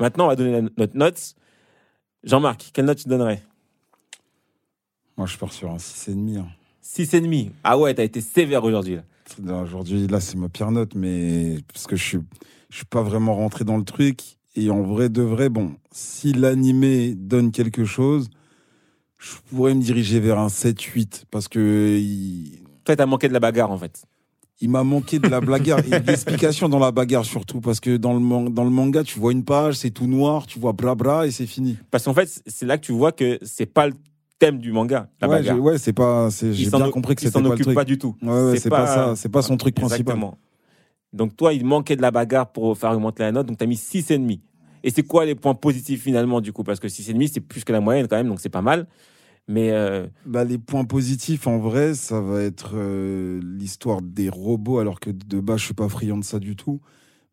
Maintenant, on va donner la- notre note. Jean-Marc, quelle note tu donnerais? Moi, je pars sur un 6,5. Hein. 6,5. Ah ouais, t'as été sévère aujourd'hui. là. Là, Aujourd'hui, là, c'est ma pire note, mais parce que je suis, je suis pas vraiment rentré dans le truc. Et en vrai de vrai, bon, si l'animé donne quelque chose, je pourrais me diriger vers un 7-8 parce que il, Toi, t'as manqué de la bagarre, en fait. Il m'a manqué de la bagarre et de l'explication dans la bagarre surtout parce que dans le, man- dans le manga, tu vois une page, c'est tout noir, tu vois bra bra et c'est fini. Parce qu'en fait, c'est là que tu vois que c'est pas le thème du manga, la ouais, bagarre. j'ai- ouais, c'est pas, j'ai bien compris que c'était pas le occupe truc. pas du tout. Ouais, ouais, C'est pas, pas- ça, c'est pas son truc principal. Exactement. Donc toi, il manquait de la bagarre pour faire augmenter la note, donc tu as mis 6,5. Et c'est quoi les points positifs finalement du coup? Parce que 6,5 c'est plus que la moyenne quand même, donc c'est pas mal. Mais euh, Bah, les points positifs, en vrai, ça va être euh, l'histoire des robots, alors que de base, je suis pas friand de ça du tout.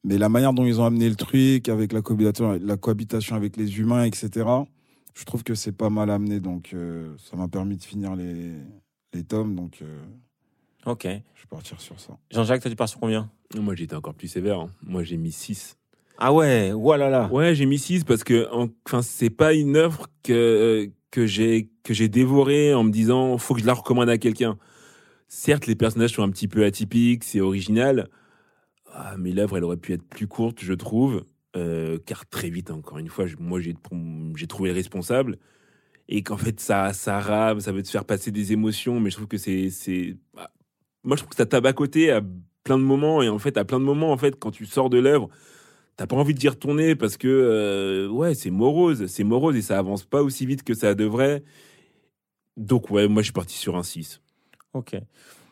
Mais la manière dont ils ont amené le truc, avec la cohabitation, la cohabitation avec les humains, etc., je trouve que c'est pas mal amené. Donc, euh, ça m'a permis de finir les, les tomes. Donc, euh, ok. je vais partir sur ça. Jean-Jacques, toi tu pars sur combien? Moi, j'étais encore plus sévère. hein. Moi, j'ai mis 6. Ah ouais, voilà. Ouais, j'ai mis 6 parce que en- enfin c'est pas une œuvre que que j'ai que j'ai dévorée en me disant faut que je la recommande à quelqu'un. Certes, les personnages sont un petit peu atypiques, c'est original, ah, mais l'œuvre elle aurait pu être plus courte, je trouve, euh, car très vite encore une fois, moi j'ai j'ai trouvé le responsable. Et qu'en fait ça ça rame, ça veut te faire passer des émotions, mais je trouve que c'est c'est bah, moi je trouve que ça tabacoté à plein de moments. Et en fait à plein de moments en fait quand tu sors de l'œuvre T'as pas envie d'y retourner parce que euh, ouais c'est morose, c'est morose et ça avance pas aussi vite que ça devrait. Donc ouais, moi je suis parti sur un 6. Ok.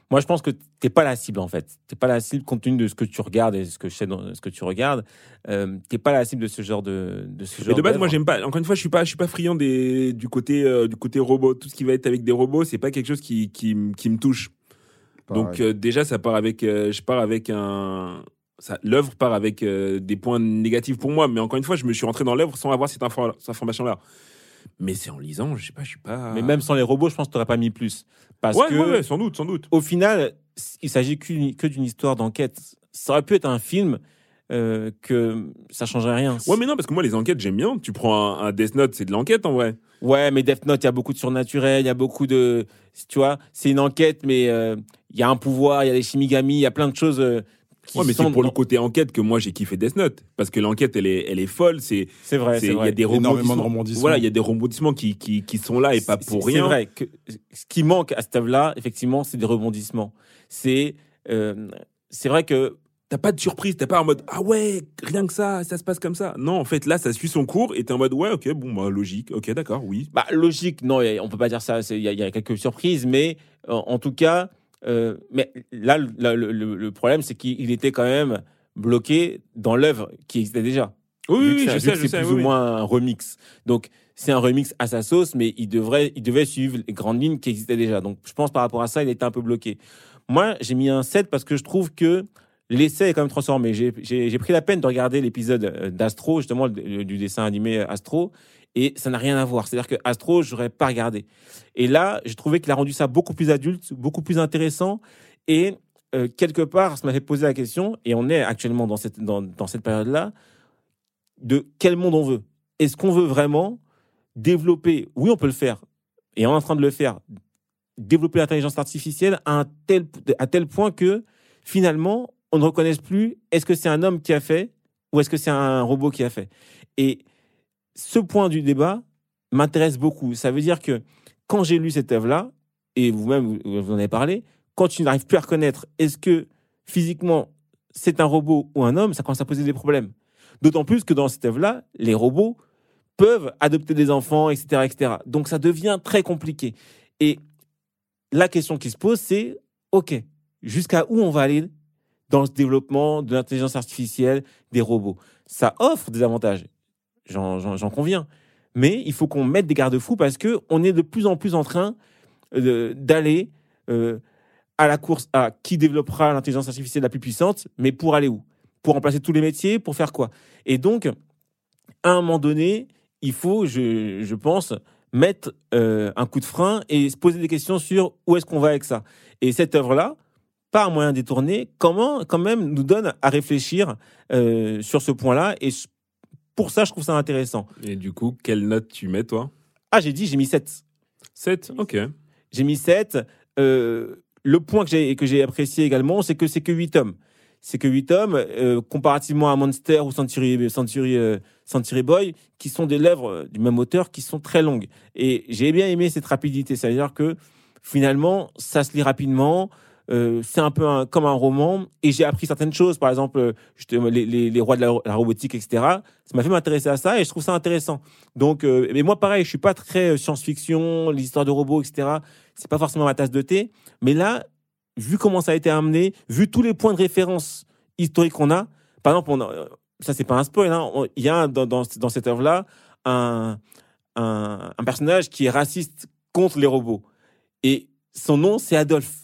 Moi, je pense que t'es pas la cible en fait. T'es pas la cible compte tenu de ce que tu regardes et ce que je sais dans ce que tu regardes. Euh, t'es pas la cible de ce genre de de ce genre. de base, moi j'aime pas. Encore une fois, je suis pas, je suis pas friand des du côté euh, du côté robot. Tout ce qui va être avec des robots, c'est pas quelque chose qui qui, qui me touche. Donc euh, déjà, ça part avec, euh, je pars avec un, l'œuvre part avec euh, des points négatifs pour moi. Mais encore une fois, je me suis rentré dans l'œuvre sans avoir cette, info, cette information-là. Mais c'est en lisant, je sais pas, je suis pas. Mais même sans les robots, je pense que t'aurais pas mis plus. Parce ouais, que ouais, ouais, sans doute, sans doute. au final, il s'agit que d'une histoire d'enquête. Ça aurait pu être un film euh, que ça changerait rien. Ouais, mais non, parce que moi les enquêtes j'aime bien. Tu prends un, un Death Note, c'est de l'enquête en vrai. Ouais, mais Death Note, il y a beaucoup de surnaturel, il y a beaucoup de, tu vois, c'est une enquête, mais euh, il y a un pouvoir, il y a les Shimigami, il y a plein de choses euh, Ouais, mais c'est pour le côté enquête que moi j'ai kiffé Death Note parce que l'enquête elle est elle est folle. C'est C'est vrai, c'est- c'est il y a des Énormément de rebondissements. rebondissements. Voilà, il y a des rebondissements qui qui qui sont là et pas C'est- pour c'est rien. vrai que ce qui manque à cette œuvre-là, effectivement, c'est des rebondissements. C'est, euh, c'est vrai que T'as pas de surprise, t'es pas en mode ah ouais rien que ça, ça se passe comme ça. Non, en fait là ça suit son cours et t'es en mode ouais ok bon bah logique, ok d'accord oui. Bah, logique, non, on peut pas dire ça. c'est- Il y, a- il y a quelques surprises, mais en, en tout cas, euh, mais là, le, le- le- le problème, c'est qu'il était quand même bloqué dans l'œuvre qui existait déjà. Oui oui, c'est- je sais je c'est sais. plus oui, ou moins un remix. Donc, c'est un remix à sa sauce, mais il devrait, il devait suivre les grandes lignes qui existaient déjà. Donc, je pense par rapport à ça, il était un peu bloqué. Moi, j'ai mis un 7 parce que je trouve que l'essai est quand même transformé. J'ai- pris la peine de regarder l'épisode euh, d'Astro, justement, du dessin animé Astro, et ça n'a rien à voir. C'est-à-dire que Astro, j'aurais pas regardé. Et là, j'ai trouvé qu'il a rendu ça beaucoup plus adulte, beaucoup plus intéressant, et euh, quelque part, ça m'a fait poser la question, et on est actuellement dans cette, dans, dans cette période-là, de quel monde on veut? Est-ce qu'on veut vraiment développer, oui, on peut le faire, et on est en train de le faire, développer l'intelligence artificielle à, tel, à tel point que finalement, on ne reconnaisse plus est-ce que c'est un homme qui a fait ou est-ce que c'est un robot qui a fait? Et ce point du débat m'intéresse beaucoup. Ça veut dire que quand j'ai lu cette œuvre-là, et vous-même, vous en avez parlé, quand tu n'arrives plus à reconnaître est-ce que physiquement c'est un robot ou un homme, ça commence à poser des problèmes. D'autant plus que dans cette œuvre-là, les robots peuvent adopter des enfants, etc., etc. Donc ça devient très compliqué. Et la question qui se pose, c'est OK, jusqu'à où on va aller dans ce développement de l'intelligence artificielle, des robots? Ça offre des avantages, j'en- conviens. Mais il faut qu'on mette des garde-fous parce que on est de plus en plus en train d'aller euh, à la course à qui développera l'intelligence artificielle la plus puissante, mais pour aller où? Pour remplacer tous les métiers Pour faire quoi? Et donc, à un moment donné, il faut, je, pense, mettre euh, un coup de frein et se poser des questions sur où est-ce qu'on va avec ça? Et cette œuvre-là, par moyen détourné, comment, quand même, nous donne à réfléchir euh, sur ce point-là et pour ça, je trouve ça intéressant. Et du coup, quelle note tu mets, toi? Ah, j'ai dit, j'ai mis 7. 7 Ok. J'ai mis 7. Euh, le point que j'ai que j'ai apprécié également, c'est que c'est que 8 tomes. C'est que 8 tomes, euh, comparativement à Monster ou Century, Century, euh, Century Boy, qui sont des lèvres du même auteur, qui sont très longues. Et j'ai bien aimé cette rapidité. C'est-à-dire que finalement, ça se lit rapidement. Euh, c'est un peu comme un roman et j'ai appris certaines choses. Par exemple euh, les, les, les rois de la, robotique etc ça m'a fait m'intéresser à ça et je trouve ça intéressant. Donc euh, mais moi pareil je suis pas très science-fiction l'histoire de robots etc c'est pas forcément ma tasse de thé. Mais là vu comment ça a été amené vu tous les points de référence historiques qu'on a par exemple on a, ça c'est pas un spoil hein, il y a dans, dans, dans cette œuvre là un, un, un personnage qui est raciste contre les robots. Et son nom c'est Adolphe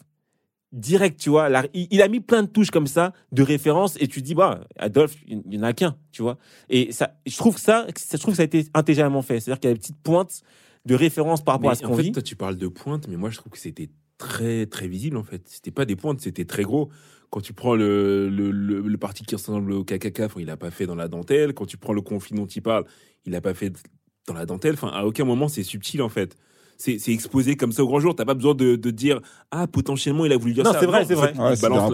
direct, tu vois. Il, il a mis plein de touches comme ça, de références, et tu dis, bah, Adolphe, il n'y en a qu'un, tu vois. Et ça, je trouve que ça, je trouve que ça a été intelligemment fait. C'est-à-dire qu'il y a des petites pointes de référence par rapport Mais à ce en qu'on fait, vit. toi, tu parles de pointe, mais moi, je trouve que c'était très, très visible, en fait. C'était pas des pointes, c'était très gros. Quand tu prends le, le, le, le parti qui ressemble au KKK, il a pas fait dans la dentelle. Quand tu prends le conflit dont il parle, il a pas fait dans la dentelle. Enfin, à aucun moment, c'est subtil, en fait. C'est c'est exposé comme ça au grand jour. T'as pas besoin de, de dire, ah, potentiellement, il a voulu dire Non, ça. c'est vrai, c'est vrai. Ouais, il balance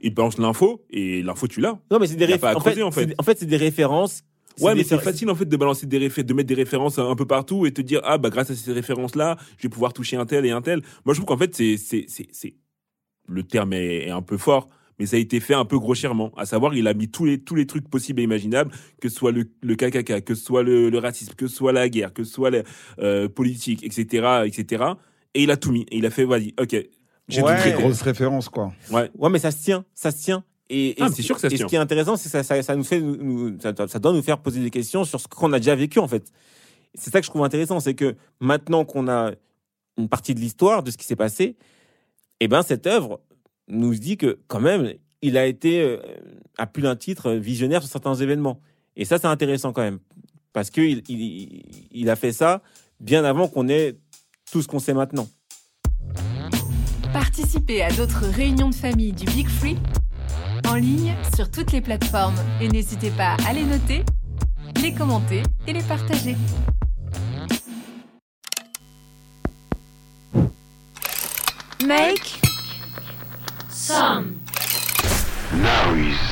il l'info, et l'info, tu l'as. Non, mais c'est des Il y a réf- pas à en fait, creuser, en fait. c'est- en fait, c'est des références. Ouais, mais c'est facile en fait de balancer des réfé- de mettre des références un peu partout et te dire ah bah grâce à ces références là, je vais pouvoir toucher un tel et un tel. Moi je trouve qu'en fait c'est c'est c'est c'est le terme est, est un peu fort, mais ça a été fait un peu grossièrement. À savoir il a mis tous les tous les trucs possibles et imaginables, que ce soit le le KKK, que ce soit le, le racisme, que ce soit la guerre, que ce soit la euh, politique, etc etc. Et il a tout mis. Et il a fait vas-y ok. J'ai Ouais. Très traité. grosse référence, quoi. Ouais. Ouais, mais ça se tient, ça se tient. Et, et Ah, ce- c'est sûr que ça se et tient. ce qui est intéressant, c'est que ça, ça, ça nous fait, nous- ça, ça doit nous faire poser des questions sur ce qu'on a déjà vécu, en fait. C'est ça que je trouve intéressant, c'est que maintenant qu'on a une partie de l'histoire de ce qui s'est passé, eh ben, cette œuvre nous dit que, quand même, il a été, euh, à plus d'un titre, visionnaire sur certains événements. Et ça, c'est intéressant quand même. Parce qu'il il, il a fait ça bien avant qu'on ait tout ce qu'on sait maintenant. Participez à d'autres réunions de famille du Big Free en ligne sur toutes les plateformes et n'hésitez pas à les noter, les commenter et les partager. Make Now he's